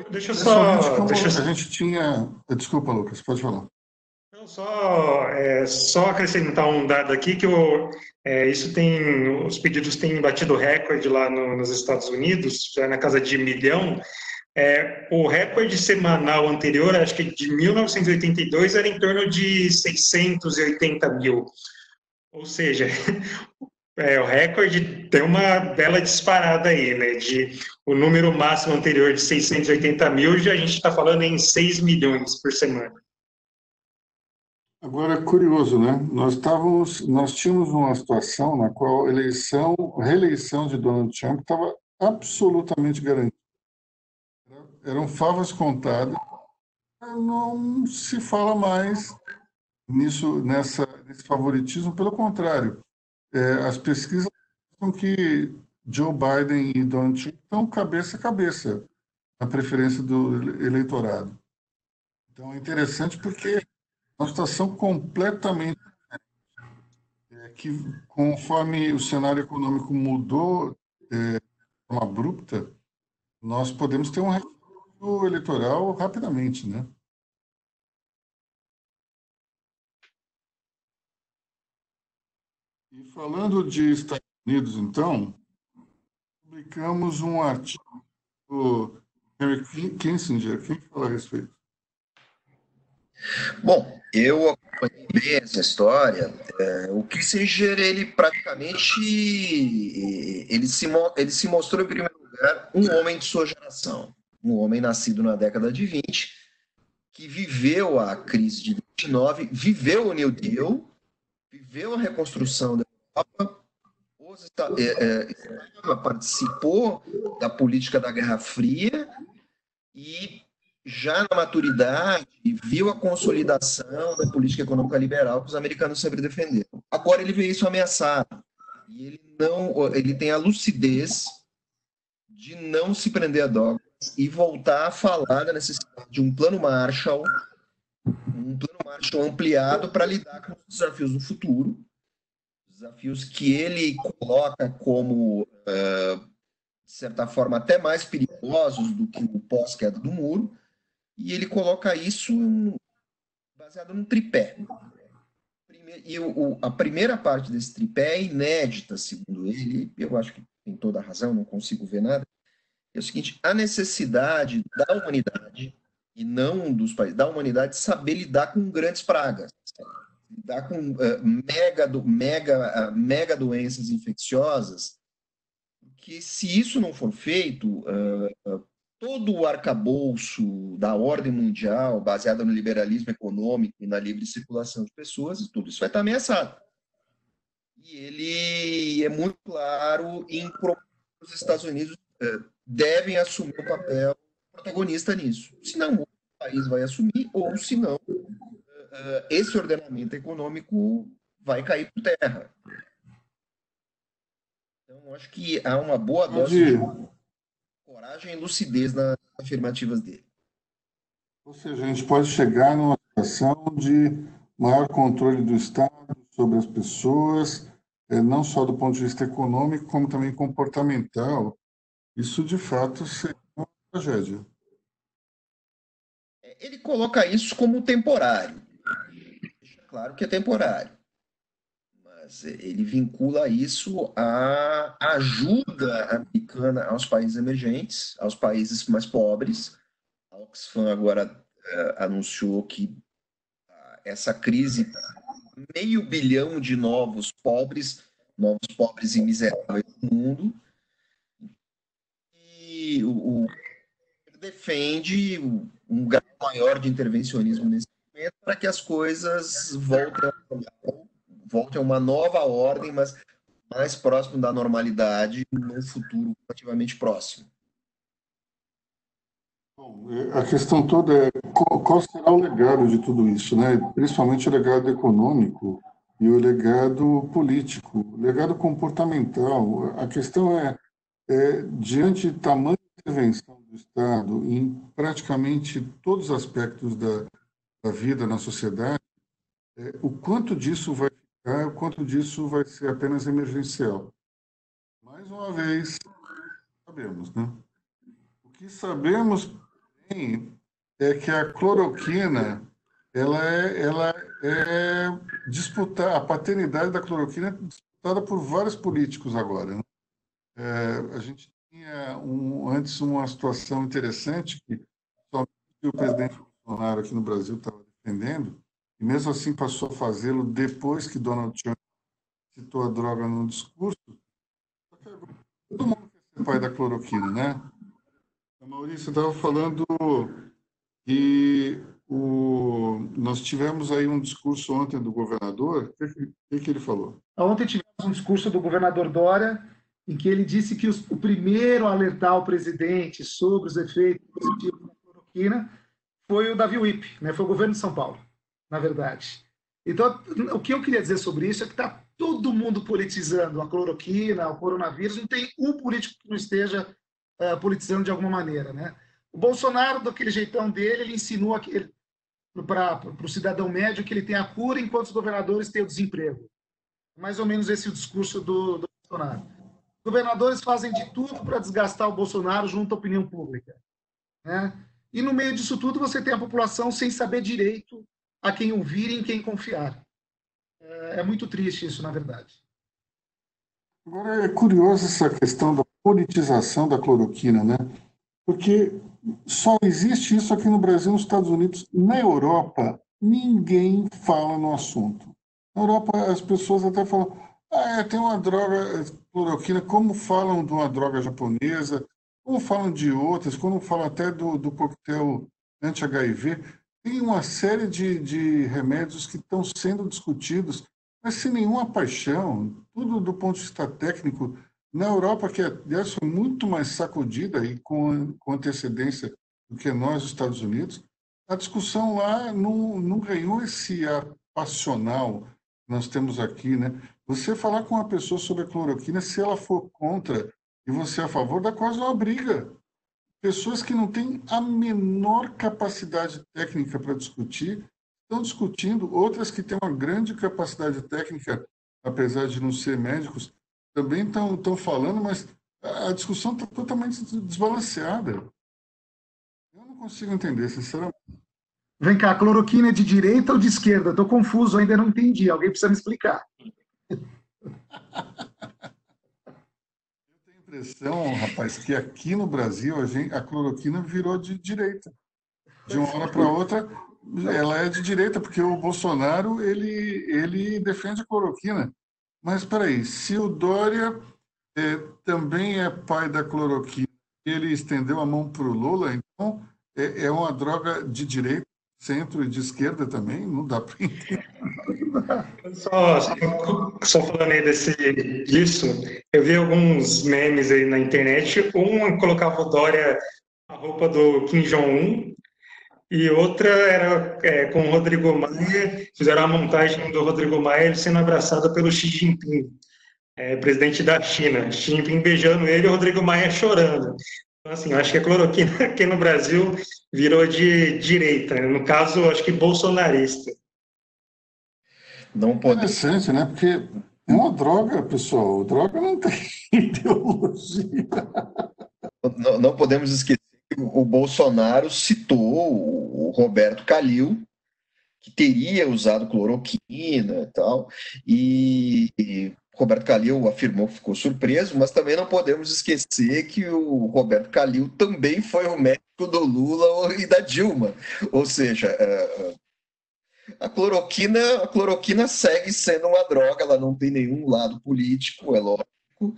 deixa eu só. Deixa... A gente tinha. Desculpa, Lucas, pode falar. Não, só, é, só acrescentar um dado aqui que o, é, isso tem, os pedidos têm batido recorde lá no, nos Estados Unidos, já na casa de milhão, é, o recorde semanal anterior, acho que de 1982, era em torno de 680 mil. Ou seja, é, o recorde tem uma bela disparada aí, né? De o número máximo anterior de 680 mil, já a gente está falando em 6 milhões por semana. Agora, curioso, né? Nós estávamos, nós tínhamos uma situação na qual a eleição, a reeleição de Donald Trump estava absolutamente garantida eram favas contadas. Não se fala mais nisso, nessa, nesse favoritismo, pelo contrário. É, as pesquisas mostram que Joe Biden e Donald Trump estão cabeça a cabeça na preferência do eleitorado. Então é interessante porque é uma situação completamente é, que conforme o cenário econômico mudou é, de forma abrupta, nós podemos ter um eleitoral rapidamente, né? E falando de Estados Unidos, então, publicamos um artigo do Henry Kissinger. Quem fala a respeito? Bom, eu acompanhei bem essa história. É, o Kissinger, ele praticamente ele se, ele se mostrou, em primeiro lugar, um homem de sua geração um homem nascido na década de 20, que viveu a crise de 29, viveu o New Deal, viveu a reconstrução da Europa, é, é, participou da política da Guerra Fria e já na maturidade viu a consolidação da política econômica liberal que os americanos sempre defenderam. Agora ele vê isso ameaçado e ele não, ele tem a lucidez de não se prender a dogma e voltar a falar da necessidade de um plano Marshall, um plano Marshall ampliado para lidar com os desafios do futuro, desafios que ele coloca como, uh, de certa forma, até mais perigosos do que o pós-queda do muro, e ele coloca isso baseado num tripé. E o, a primeira parte desse tripé é inédita, segundo ele, eu acho que tem toda a razão, não consigo ver nada, é o seguinte: a necessidade da humanidade, e não dos países, da humanidade saber lidar com grandes pragas, lidar com uh, mega, do, mega, uh, mega doenças infecciosas, que se isso não for feito, uh, todo o arcabouço da ordem mundial, baseado no liberalismo econômico e na livre circulação de pessoas, tudo isso vai estar ameaçado. E ele é muito claro em os Estados Unidos devem assumir o papel protagonista nisso. Senão, o país vai assumir, ou senão, uh, esse ordenamento econômico vai cair por terra. Então, acho que há uma boa dose de coragem e lucidez nas afirmativas dele. Ou seja, a gente pode chegar numa situação de maior controle do Estado sobre as pessoas, eh, não só do ponto de vista econômico, como também comportamental, isso, de fato, seria uma tragédia. Ele coloca isso como temporário. Claro que é temporário. ele vincula isso à ajuda americana aos países emergentes, aos países mais pobres. A Oxfam agora uh, anunciou que uh, essa crise, meio bilhão de novos pobres, novos pobres e miseráveis no mundo, e o, o defende um grau maior de intervencionismo nesse para que as coisas voltem a volte a uma nova ordem, mas mais próximo da normalidade no futuro relativamente próximo. Bom, é, a questão toda é qual será o legado de tudo isso, né? Principalmente o legado econômico e o legado político, o legado comportamental. A questão é, é diante de tamanha intervenção do Estado em praticamente todos os aspectos da, da vida na sociedade, é, o quanto disso vai o quanto disso vai ser apenas emergencial. Mais uma vez, sabemos, né? O que sabemos bem é que a cloroquina, ela é, ela é disputada, a paternidade da cloroquina é disputada por vários políticos agora. Né? É, a gente tinha um, antes uma situação interessante que o presidente Bolsonaro aqui no Brasil estava defendendo, e mesmo assim passou a fazê-lo depois que Donald Trump citou a droga no discurso. Todo mundo quer ser pai da cloroquina, né? A Maurício estava falando que o... nós tivemos aí um discurso ontem do governador. O que, que, que ele falou? Ontem tivemos um discurso do governador Dória em que ele disse que os, o primeiro a alertar o presidente sobre os efeitos positivos da cloroquina foi o Davi Wip, né? foi o governo de São Paulo na verdade. Então, o que eu queria dizer sobre isso é que está todo mundo politizando a cloroquina, o coronavírus, não tem um político que não esteja uh, politizando de alguma maneira. Né? O Bolsonaro, daquele jeitão dele, ele insinua para o cidadão médio que ele tem a cura enquanto os governadores têm o desemprego. Mais ou menos esse é o discurso do, do Bolsonaro. Os governadores fazem de tudo para desgastar o Bolsonaro junto à opinião pública. Né? E no meio disso tudo, você tem a população sem saber direito a quem ouvir e em quem confiar. É, é muito triste isso, na verdade. Agora é curioso essa questão da politização da cloroquina, né? Porque só existe isso aqui no Brasil, nos Estados Unidos, na Europa, ninguém fala no assunto. Na Europa, as pessoas até falam, ah, é, tem uma droga, cloroquina, como falam de uma droga japonesa, como falam de outras, como falam até do, do coquetel anti-HIV. Tem uma série de, de remédios que estão sendo discutidos, mas sem nenhuma paixão, tudo do ponto de vista técnico. Na Europa, que aliás foi muito mais sacudida e com, com antecedência do que nós, os Estados Unidos, a discussão lá não, não ganhou esse ar passional que nós temos aqui. Né? Você falar com uma pessoa sobre a cloroquina, se ela for contra e você é a favor, dá quase uma briga pessoas que não têm a menor capacidade técnica para discutir estão discutindo, outras que têm uma grande capacidade técnica, apesar de não ser médicos, também estão, estão falando, mas a discussão está totalmente desbalanceada. Eu não consigo entender, sinceramente. Vem cá, a cloroquina é de direita ou de esquerda? Estou confuso, ainda não entendi. Alguém precisa me explicar. impressão, rapaz, que aqui no Brasil a, gente, a cloroquina virou de direita. De uma hora para outra, ela é de direita, porque o Bolsonaro ele, ele defende a cloroquina. Mas espera aí, se o Dória é, também é pai da cloroquina, ele estendeu a mão para o Lula, então é, é uma droga de direita, centro e de esquerda também, não dá para entender. Só, só, falando aí desse, disso, eu vi alguns memes aí na internet. Um colocava o Dória a roupa do Kim Jong-un e outra era é, com o Rodrigo Maia. Fizeram a montagem do Rodrigo Maia sendo abraçado pelo Xi Jinping, é, presidente da China. Xi Jinping beijando ele e o Rodrigo Maia chorando. Então, assim, acho que a cloroquina aqui no Brasil virou de direita, no caso, acho que bolsonarista. Não pode... Interessante, né? Porque é uma droga, pessoal. Droga não tem ideologia. Não, não podemos esquecer que o Bolsonaro citou o Roberto Calil, que teria usado cloroquina e tal, e, e Roberto Calil afirmou que ficou surpreso, mas também não podemos esquecer que o Roberto Calil também foi o médico do Lula e da Dilma. Ou seja, é, a cloroquina, a cloroquina segue sendo uma droga, ela não tem nenhum lado político, é lógico,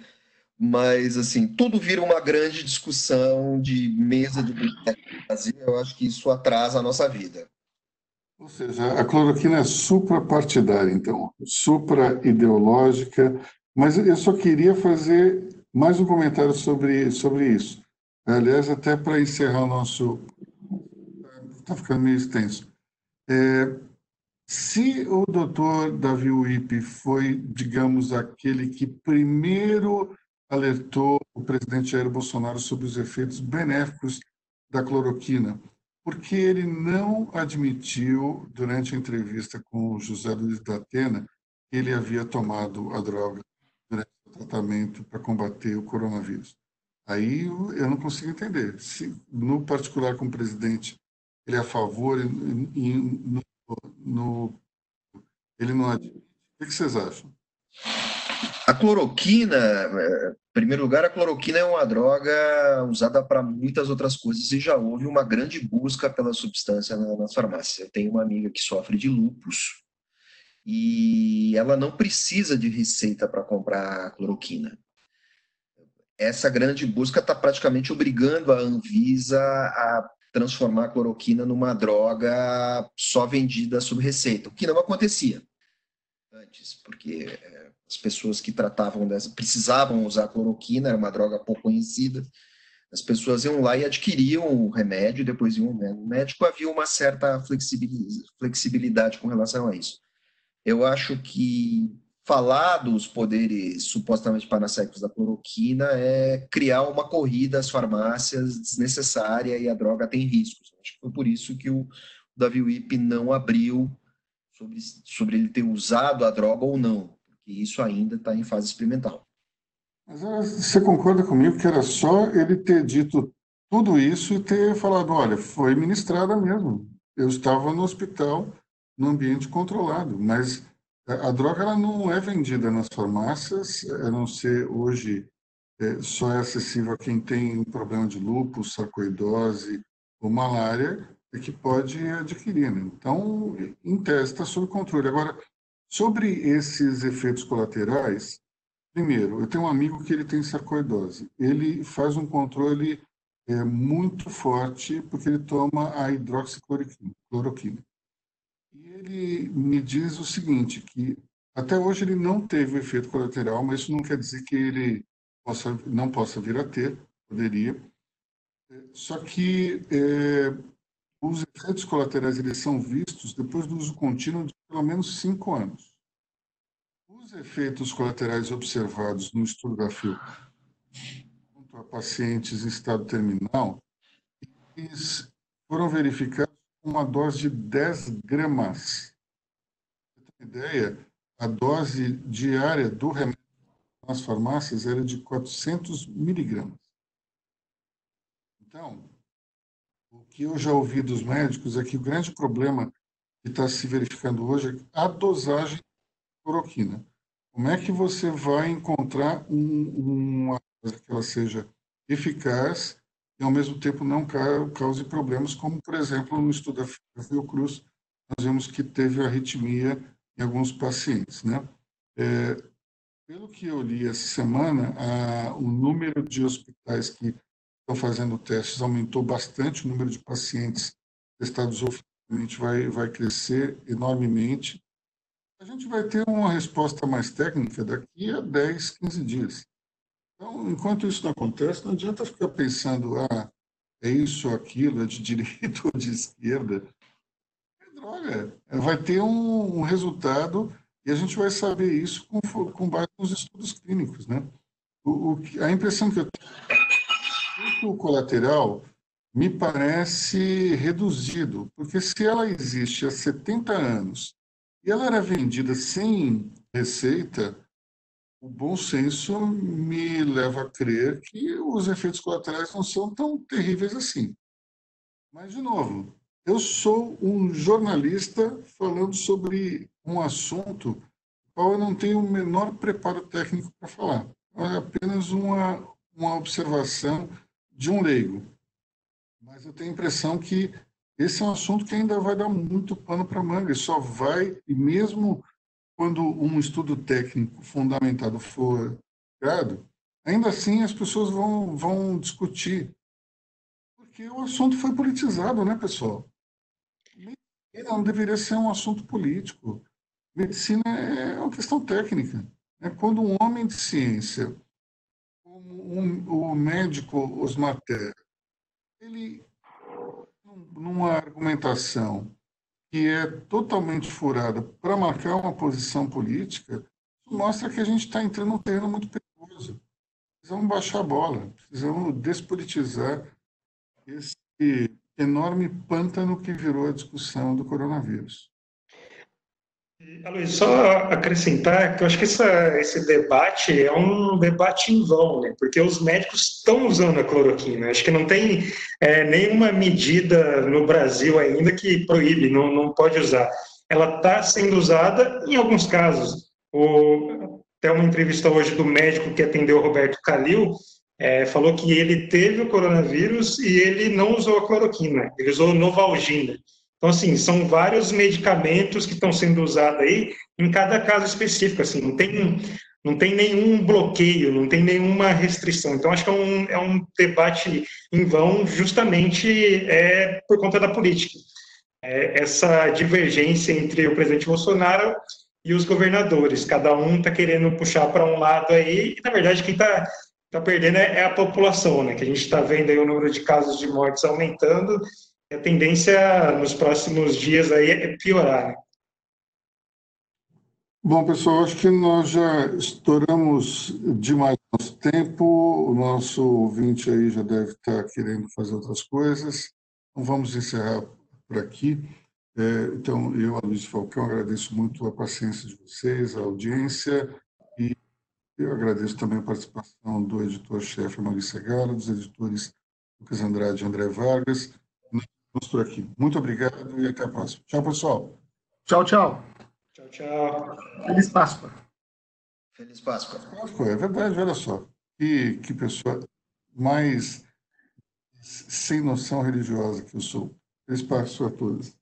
mas assim, tudo vira uma grande discussão de mesa de Brasil, eu acho que isso atrasa a nossa vida. Ou seja, a cloroquina é suprapartidária, então, supra-ideológica, mas eu só queria fazer mais um comentário sobre, sobre isso. Aliás, até para encerrar o nosso. Está ficando meio extenso. É, se o doutor Davi Uip foi, digamos, aquele que primeiro alertou o presidente Jair Bolsonaro sobre os efeitos benéficos da cloroquina, porque ele não admitiu, durante a entrevista com o José Luiz da Atena, que ele havia tomado a droga durante o tratamento para combater o coronavírus. Aí eu não consigo entender. Se, no particular com o presidente, ele é a favor e, e no, no, ele não admite. O que vocês acham? A cloroquina, é, em primeiro lugar, a cloroquina é uma droga usada para muitas outras coisas e já houve uma grande busca pela substância nas farmácias. Eu tenho uma amiga que sofre de lupus e ela não precisa de receita para comprar cloroquina. Essa grande busca está praticamente obrigando a Anvisa a transformar a cloroquina numa droga só vendida sob receita, o que não acontecia antes, porque é, as pessoas que tratavam dessa precisavam usar cloroquina, era uma droga pouco conhecida. As pessoas iam lá e adquiriam o remédio, depois iam no médico. Havia uma certa flexibilidade com relação a isso. Eu acho que falar dos poderes supostamente paracéticos da cloroquina é criar uma corrida às farmácias desnecessária e a droga tem riscos. Acho que foi por isso que o Davi Wip não abriu sobre, sobre ele ter usado a droga ou não e isso ainda está em fase experimental. Mas você concorda comigo que era só ele ter dito tudo isso e ter falado, olha, foi ministrada mesmo. Eu estava no hospital, no ambiente controlado, mas a droga ela não é vendida nas farmácias, a não ser hoje é, só é acessível a quem tem um problema de lúpus, sarcoidose ou malária, é que pode adquirir. Né? Então, em tese, está sob controle. Agora, Sobre esses efeitos colaterais, primeiro, eu tenho um amigo que ele tem sarcoidose. Ele faz um controle é, muito forte porque ele toma a hidroxicloroquina. E ele me diz o seguinte, que até hoje ele não teve o efeito colateral, mas isso não quer dizer que ele possa, não possa vir a ter, poderia. Só que é, os efeitos colaterais eles são vistos depois do uso contínuo de pelo menos cinco anos. Os efeitos colaterais observados no estudo da FIO junto a pacientes em estado terminal eles foram verificados uma dose de 10 gramas. Ter uma ideia, a dose diária do remédio nas farmácias era de 400 miligramas. Então, o que eu já ouvi dos médicos é que o grande problema que está se verificando hoje é a dosagem de cloroquina. Como é que você vai encontrar um, uma coisa que ela seja eficaz e, ao mesmo tempo, não cause problemas, como, por exemplo, no estudo da Fiocruz, nós vimos que teve arritmia em alguns pacientes. Né? É, pelo que eu li essa semana, a, o número de hospitais que estão fazendo testes aumentou bastante, o número de pacientes testados oficialmente vai, vai crescer enormemente. A gente vai ter uma resposta mais técnica daqui a 10, 15 dias. Então, enquanto isso não acontece, não adianta ficar pensando, ah, é isso ou aquilo, é de direita ou de esquerda. É droga. Vai ter um, um resultado e a gente vai saber isso com, com base nos estudos clínicos, né? O, o, a impressão que eu tenho efeito colateral me parece reduzido, porque se ela existe há 70 anos e ela era vendida sem receita, o bom senso me leva a crer que os efeitos colaterais não são tão terríveis assim. Mas, de novo, eu sou um jornalista falando sobre um assunto qual eu não tenho o menor preparo técnico para falar. É apenas uma, uma observação de um leigo. Mas eu tenho a impressão que esse é um assunto que ainda vai dar muito pano para manga. E só vai, e mesmo quando um estudo técnico fundamentado for criado, ainda assim as pessoas vão, vão discutir. Porque o assunto foi politizado, né, pessoal? Não deveria ser um assunto político. Medicina é uma questão técnica. É quando um homem de ciência, como um, o médico Osmar Terra, ele, numa argumentação que é totalmente furada para marcar uma posição política, mostra que a gente está entrando num terreno muito perigoso. Precisamos baixar a bola, precisamos despolitizar esse enorme pântano que virou a discussão do coronavírus. Aloysio, só acrescentar que eu acho que essa, esse debate é um debate em vão, né? porque os médicos estão usando a cloroquina. Acho que não tem é, nenhuma medida no Brasil ainda que proíbe, não, não pode usar. Ela está sendo usada em alguns casos. O, até uma entrevista hoje do médico que atendeu o Roberto Calil, é, falou que ele teve o coronavírus e ele não usou a cloroquina, ele usou Novalgina. Então, assim, são vários medicamentos que estão sendo usados aí em cada caso específico, assim, não tem, não tem nenhum bloqueio, não tem nenhuma restrição. Então, acho que é um, é um debate em vão justamente é, por conta da política. É, essa divergência entre o presidente Bolsonaro e os governadores, cada um está querendo puxar para um lado aí, e na verdade quem está tá perdendo é, é a população, né? Que a gente está vendo aí o número de casos de mortes aumentando a tendência nos próximos dias aí é piorar. Né? Bom, pessoal, acho que nós já estouramos demais nosso tempo. O nosso ouvinte aí já deve estar querendo fazer outras coisas. Então, vamos encerrar por aqui. É, então, eu, Luiz Falcão, agradeço muito a paciência de vocês, a audiência, e eu agradeço também a participação do editor-chefe Maurício Segala, dos editores Lucas Andrade e André Vargas, Ficamos por aqui. Muito obrigado e até a próxima. Tchau, pessoal. Tchau, tchau. Tchau, tchau. Feliz Páscoa. Feliz Páscoa. Páscoa, é verdade, olha só. Que, que pessoa mais sem noção religiosa que eu sou. Feliz Páscoa a todos.